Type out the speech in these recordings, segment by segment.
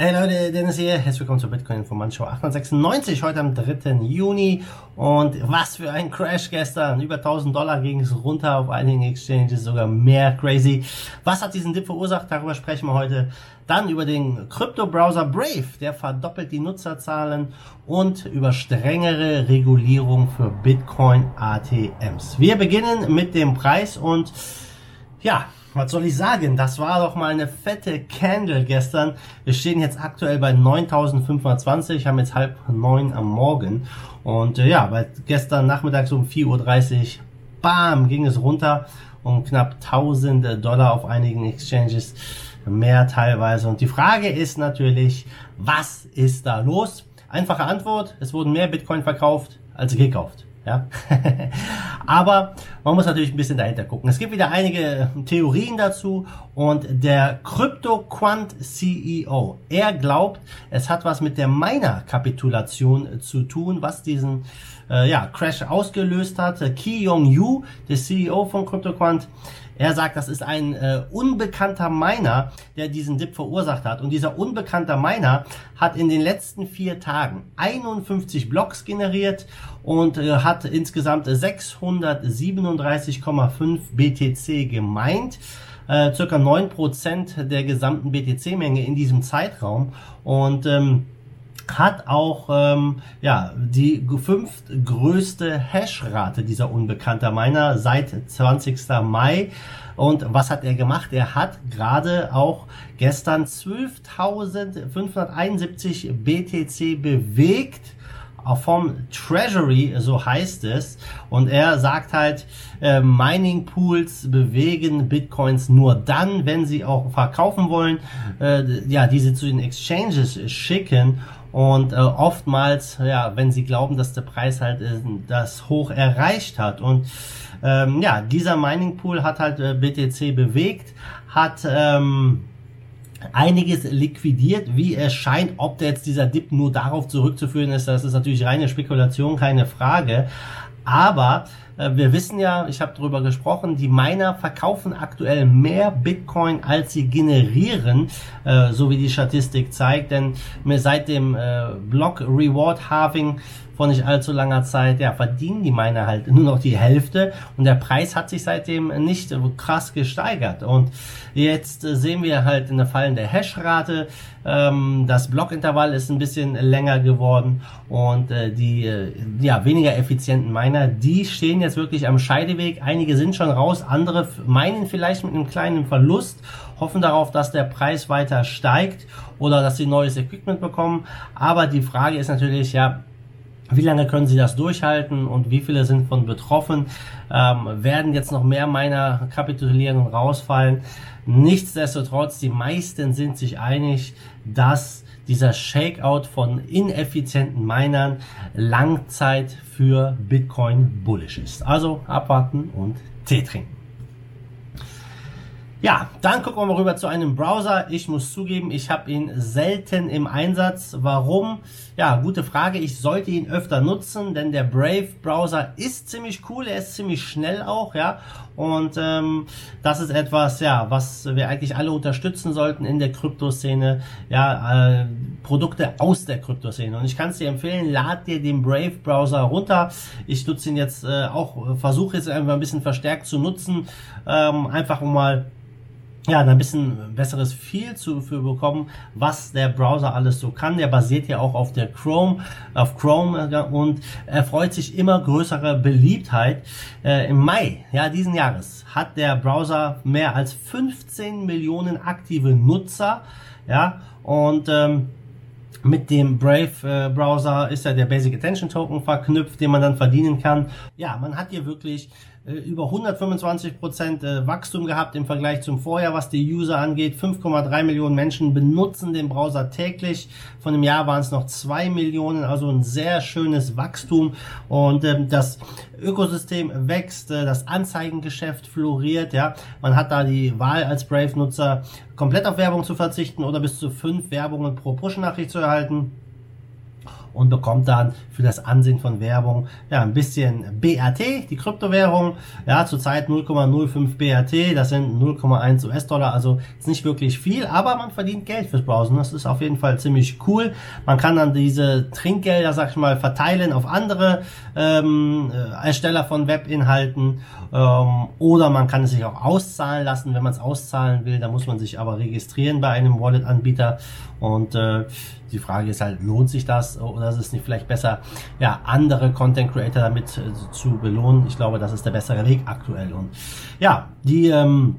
Hey Leute, Dennis hier. Herzlich willkommen zur Bitcoin Informant Show 896, heute am 3. Juni. Und was für ein Crash gestern. Über 1000 Dollar ging es runter auf einigen Exchanges, sogar mehr crazy. Was hat diesen Dip verursacht? Darüber sprechen wir heute. Dann über den Krypto-Browser Brave, der verdoppelt die Nutzerzahlen und über strengere Regulierung für Bitcoin ATMs. Wir beginnen mit dem Preis und ja, was soll ich sagen? Das war doch mal eine fette Candle gestern. Wir stehen jetzt aktuell bei 9520, haben jetzt halb neun am Morgen. Und äh, ja, weil gestern Nachmittag so um 4.30 Uhr, bam, ging es runter um knapp 1000 Dollar auf einigen Exchanges, mehr teilweise. Und die Frage ist natürlich, was ist da los? Einfache Antwort, es wurden mehr Bitcoin verkauft als gekauft. Ja? Aber man muss natürlich ein bisschen dahinter gucken. Es gibt wieder einige Theorien dazu und der Crypto Quant CEO, er glaubt, es hat was mit der Miner-Kapitulation zu tun, was diesen äh, ja, Crash ausgelöst hat. Ki Yong Yu, der CEO von CryptoQuant, er sagt, das ist ein äh, unbekannter Miner, der diesen Dip verursacht hat. Und dieser unbekannte Miner hat in den letzten vier Tagen 51 Blocks generiert und äh, hat insgesamt 637,5 BTC gemeint. Äh, circa 9% der gesamten BTC-Menge in diesem Zeitraum. Und ähm, hat auch ähm, ja die fünftgrößte Hashrate dieser unbekannter Miner seit 20. Mai. Und was hat er gemacht? Er hat gerade auch gestern 12.571 BTC bewegt vom Treasury, so heißt es. Und er sagt halt, äh, Mining Pools bewegen Bitcoins nur dann, wenn sie auch verkaufen wollen, äh, ja, diese zu den Exchanges schicken. Und äh, oftmals, ja, wenn sie glauben, dass der Preis halt äh, das hoch erreicht hat. Und ähm, ja, dieser Mining Pool hat halt äh, BTC bewegt, hat ähm, einiges liquidiert, wie es scheint. Ob der jetzt dieser Dip nur darauf zurückzuführen ist, das ist natürlich reine Spekulation, keine Frage. Aber wir wissen ja, ich habe darüber gesprochen, die Miner verkaufen aktuell mehr Bitcoin, als sie generieren, äh, so wie die Statistik zeigt. Denn seit dem äh, Block Reward Halving vor nicht allzu langer Zeit, ja, verdienen die Miner halt nur noch die Hälfte und der Preis hat sich seitdem nicht krass gesteigert. Und jetzt sehen wir halt eine fallende Hashrate, ähm, das Blockintervall ist ein bisschen länger geworden und äh, die äh, ja, weniger effizienten Miner, die stehen jetzt wirklich am Scheideweg. Einige sind schon raus, andere meinen vielleicht mit einem kleinen Verlust, hoffen darauf, dass der Preis weiter steigt oder dass sie neues Equipment bekommen. Aber die Frage ist natürlich, ja, wie lange können sie das durchhalten und wie viele sind von betroffen? Ähm, werden jetzt noch mehr meiner kapitulieren und rausfallen? Nichtsdestotrotz, die meisten sind sich einig, dass dieser Shakeout von ineffizienten Minern Langzeit für Bitcoin bullish ist. Also abwarten und Tee trinken. Ja, dann gucken wir mal rüber zu einem Browser. Ich muss zugeben, ich habe ihn selten im Einsatz. Warum? Ja, gute Frage. Ich sollte ihn öfter nutzen, denn der Brave Browser ist ziemlich cool. Er ist ziemlich schnell auch, ja. Und ähm, das ist etwas, ja, was wir eigentlich alle unterstützen sollten in der Kryptoszene. Ja, äh, Produkte aus der Kryptoszene. Und ich kann es dir empfehlen, lad dir den Brave Browser runter. Ich nutze ihn jetzt äh, auch, versuche jetzt einfach ein bisschen verstärkt zu nutzen, ähm, einfach um mal ja, ein bisschen besseres Feel zu für bekommen, was der Browser alles so kann. Der basiert ja auch auf der Chrome, auf Chrome äh, und erfreut sich immer größerer Beliebtheit. Äh, Im Mai, ja, diesen Jahres hat der Browser mehr als 15 Millionen aktive Nutzer, ja, und ähm, mit dem Brave äh, Browser ist ja der Basic Attention Token verknüpft, den man dann verdienen kann. Ja, man hat hier wirklich äh, über 125 Prozent äh, Wachstum gehabt im Vergleich zum Vorjahr, was die User angeht. 5,3 Millionen Menschen benutzen den Browser täglich. Von dem Jahr waren es noch 2 Millionen, also ein sehr schönes Wachstum. Und ähm, das Ökosystem wächst, äh, das Anzeigengeschäft floriert. Ja, man hat da die Wahl als Brave-Nutzer komplett auf Werbung zu verzichten oder bis zu fünf Werbungen pro Push-Nachricht zu erhalten. Und bekommt dann für das Ansehen von Werbung ja ein bisschen BRT, die Kryptowährung, ja zurzeit 0,05 BRT, das sind 0,1 US-Dollar, also ist nicht wirklich viel, aber man verdient Geld fürs Browsen, das ist auf jeden Fall ziemlich cool. Man kann dann diese Trinkgelder, sag ich mal, verteilen auf andere ähm, äh, Ersteller von Webinhalten ähm, oder man kann es sich auch auszahlen lassen, wenn man es auszahlen will, da muss man sich aber registrieren bei einem Wallet-Anbieter. Und äh, die Frage ist halt, lohnt sich das oder ist es nicht vielleicht besser, ja, andere Content Creator damit äh, zu belohnen? Ich glaube, das ist der bessere Weg aktuell. Und ja, die, ähm,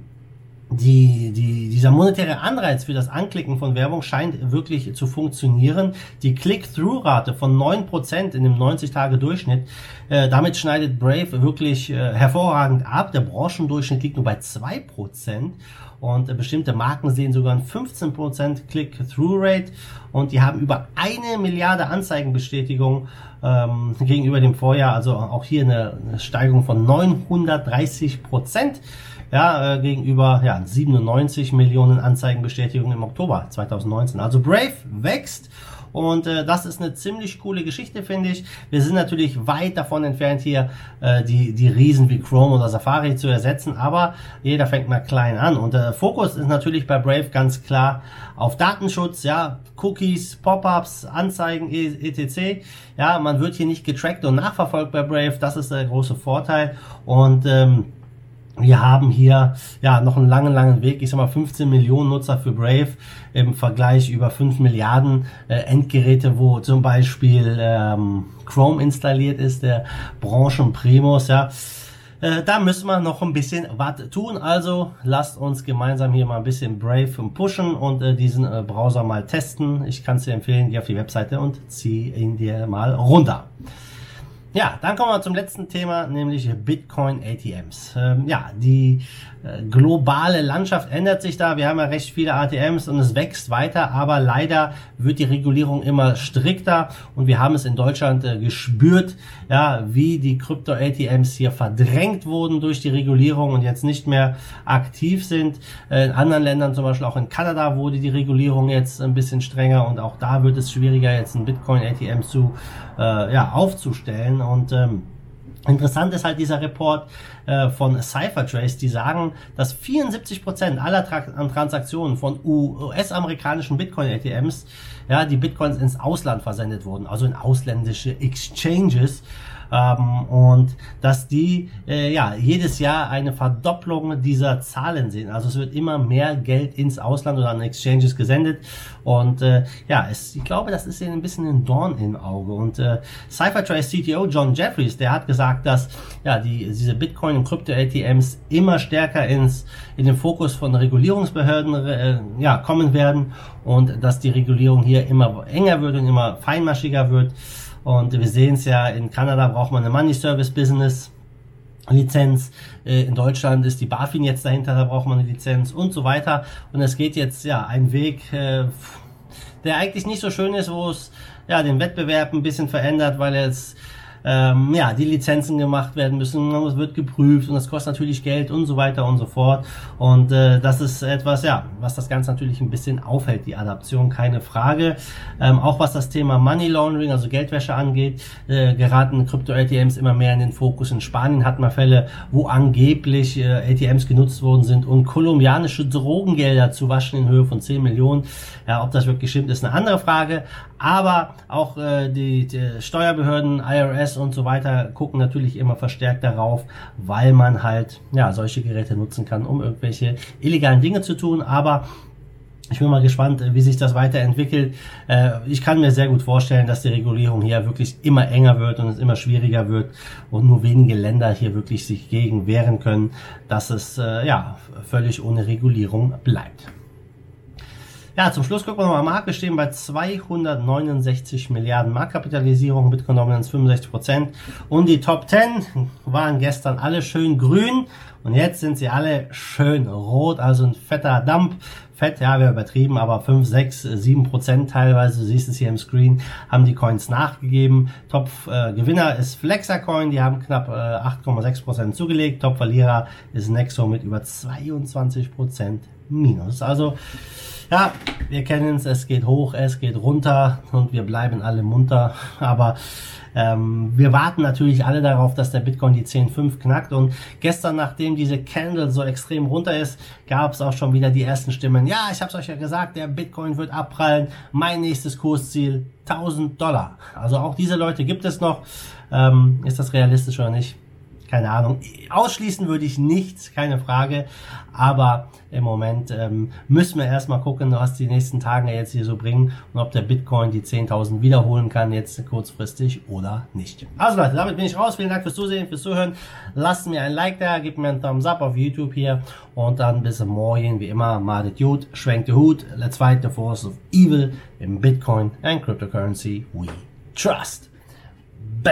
die, die, dieser monetäre Anreiz für das Anklicken von Werbung scheint wirklich zu funktionieren. Die Click-Through-Rate von 9% in dem 90-Tage-Durchschnitt, äh, damit schneidet Brave wirklich äh, hervorragend ab. Der Branchendurchschnitt liegt nur bei 2% und bestimmte Marken sehen sogar ein 15% Click-Through-Rate. Und die haben über eine Milliarde Anzeigenbestätigungen ähm, gegenüber dem Vorjahr, also auch hier eine, eine Steigerung von 930% ja, äh, gegenüber ja, 97 Millionen Anzeigenbestätigungen im Oktober 2019. Also Brave wächst und äh, das ist eine ziemlich coole Geschichte, finde ich. Wir sind natürlich weit davon entfernt, hier äh, die, die Riesen wie Chrome oder Safari zu ersetzen, aber jeder fängt mal klein an. Und der äh, Fokus ist natürlich bei Brave ganz klar auf Datenschutz, ja, Cookies, Pop-ups, Anzeigen, etc. Ja, man wird hier nicht getrackt und nachverfolgt bei Brave, das ist der große Vorteil. Und ähm, wir haben hier ja noch einen langen, langen Weg. Ich sag mal 15 Millionen Nutzer für Brave im Vergleich über 5 Milliarden äh, Endgeräte, wo zum Beispiel ähm, Chrome installiert ist, der Branchenprimus, ja. Äh, da müssen wir noch ein bisschen was tun. Also lasst uns gemeinsam hier mal ein bisschen Brave pushen und äh, diesen äh, Browser mal testen. Ich kann es dir empfehlen, geh auf die Webseite und zieh ihn dir mal runter. Ja, dann kommen wir zum letzten Thema, nämlich Bitcoin ATMs. Ähm, ja, die äh, globale Landschaft ändert sich da. Wir haben ja recht viele ATMs und es wächst weiter, aber leider wird die Regulierung immer strikter und wir haben es in Deutschland äh, gespürt, ja, wie die Krypto-ATMs hier verdrängt wurden durch die Regulierung und jetzt nicht mehr aktiv sind. Äh, in anderen Ländern, zum Beispiel auch in Kanada, wurde die Regulierung jetzt ein bisschen strenger und auch da wird es schwieriger, jetzt ein Bitcoin-ATM zu äh, ja, aufzustellen. Und ähm, Interessant ist halt dieser Report äh, von Cyphertrace, die sagen, dass 74% aller Tra Transaktionen von US-amerikanischen Bitcoin-ATMs, ja, die Bitcoins ins Ausland versendet wurden, also in ausländische Exchanges. Ähm, und dass die äh, ja jedes Jahr eine Verdopplung dieser Zahlen sehen. Also es wird immer mehr Geld ins Ausland oder an Exchanges gesendet und äh, ja, es, ich glaube, das ist ihnen ein bisschen ein Dorn im Auge. Und äh, Cyphertrace CTO John Jeffries, der hat gesagt, dass ja die diese Bitcoin und Krypto ATMs immer stärker ins in den Fokus von Regulierungsbehörden äh, ja kommen werden und dass die Regulierung hier immer enger wird und immer feinmaschiger wird. Und wir sehen es ja, in Kanada braucht man eine Money Service Business. Lizenz. Äh, in Deutschland ist die BaFin jetzt dahinter, da braucht man eine Lizenz und so weiter. Und es geht jetzt ja ein Weg, äh, der eigentlich nicht so schön ist, wo es ja den Wettbewerb ein bisschen verändert, weil jetzt ähm, ja, die Lizenzen gemacht werden müssen, es wird geprüft und das kostet natürlich Geld und so weiter und so fort. Und äh, das ist etwas, ja, was das Ganze natürlich ein bisschen aufhält, die Adaption, keine Frage. Ähm, auch was das Thema Money Laundering, also Geldwäsche angeht, äh, geraten Krypto-ATMs immer mehr in den Fokus. In Spanien hat man Fälle, wo angeblich äh, ATMs genutzt worden sind, um kolumbianische Drogengelder zu waschen in Höhe von 10 Millionen. Ja, ob das wirklich stimmt, ist eine andere Frage. Aber auch äh, die, die Steuerbehörden, IRS, iOS und so weiter gucken natürlich immer verstärkt darauf, weil man halt ja solche Geräte nutzen kann, um irgendwelche illegalen Dinge zu tun. Aber ich bin mal gespannt, wie sich das weiterentwickelt. Äh, ich kann mir sehr gut vorstellen, dass die Regulierung hier wirklich immer enger wird und es immer schwieriger wird und nur wenige Länder hier wirklich sich gegen wehren können, dass es äh, ja völlig ohne Regulierung bleibt. Ja, zum Schluss gucken wir nochmal Marke stehen bei 269 Milliarden Marktkapitalisierung, Bitcoin Dominance 65 Prozent. Und die Top 10 waren gestern alle schön grün Und jetzt sind sie alle schön rot, also ein fetter Dump. Fett, ja, wir übertrieben, aber 5, 6, 7 Prozent teilweise, du siehst es hier im Screen, haben die Coins nachgegeben. Top-Gewinner äh, ist Flexacoin, die haben knapp äh, 8,6 Prozent zugelegt. Top-Verlierer ist Nexo mit über 22 Prozent minus. Also, ja, wir kennen es, es geht hoch, es geht runter und wir bleiben alle munter, aber ähm, wir warten natürlich alle darauf, dass der Bitcoin die 10.5 knackt und gestern, nachdem diese Candle so extrem runter ist, gab es auch schon wieder die ersten Stimmen. Ja, ich habe es euch ja gesagt, der Bitcoin wird abprallen. Mein nächstes Kursziel 1000 Dollar. Also auch diese Leute gibt es noch. Ähm, ist das realistisch oder nicht? Keine Ahnung. Ausschließen würde ich nichts, keine Frage. Aber im Moment ähm, müssen wir erstmal gucken, was die nächsten Tage jetzt hier so bringen und ob der Bitcoin die 10.000 wiederholen kann, jetzt kurzfristig oder nicht. Also Leute, damit bin ich raus. Vielen Dank fürs Zusehen, fürs Zuhören. Lasst mir ein Like da, gebt mir einen Thumbs up auf YouTube hier und dann bis morgen, wie immer, madet gut, schwenkt den Hut. Let's fight the force of evil in Bitcoin and cryptocurrency we trust. Bye.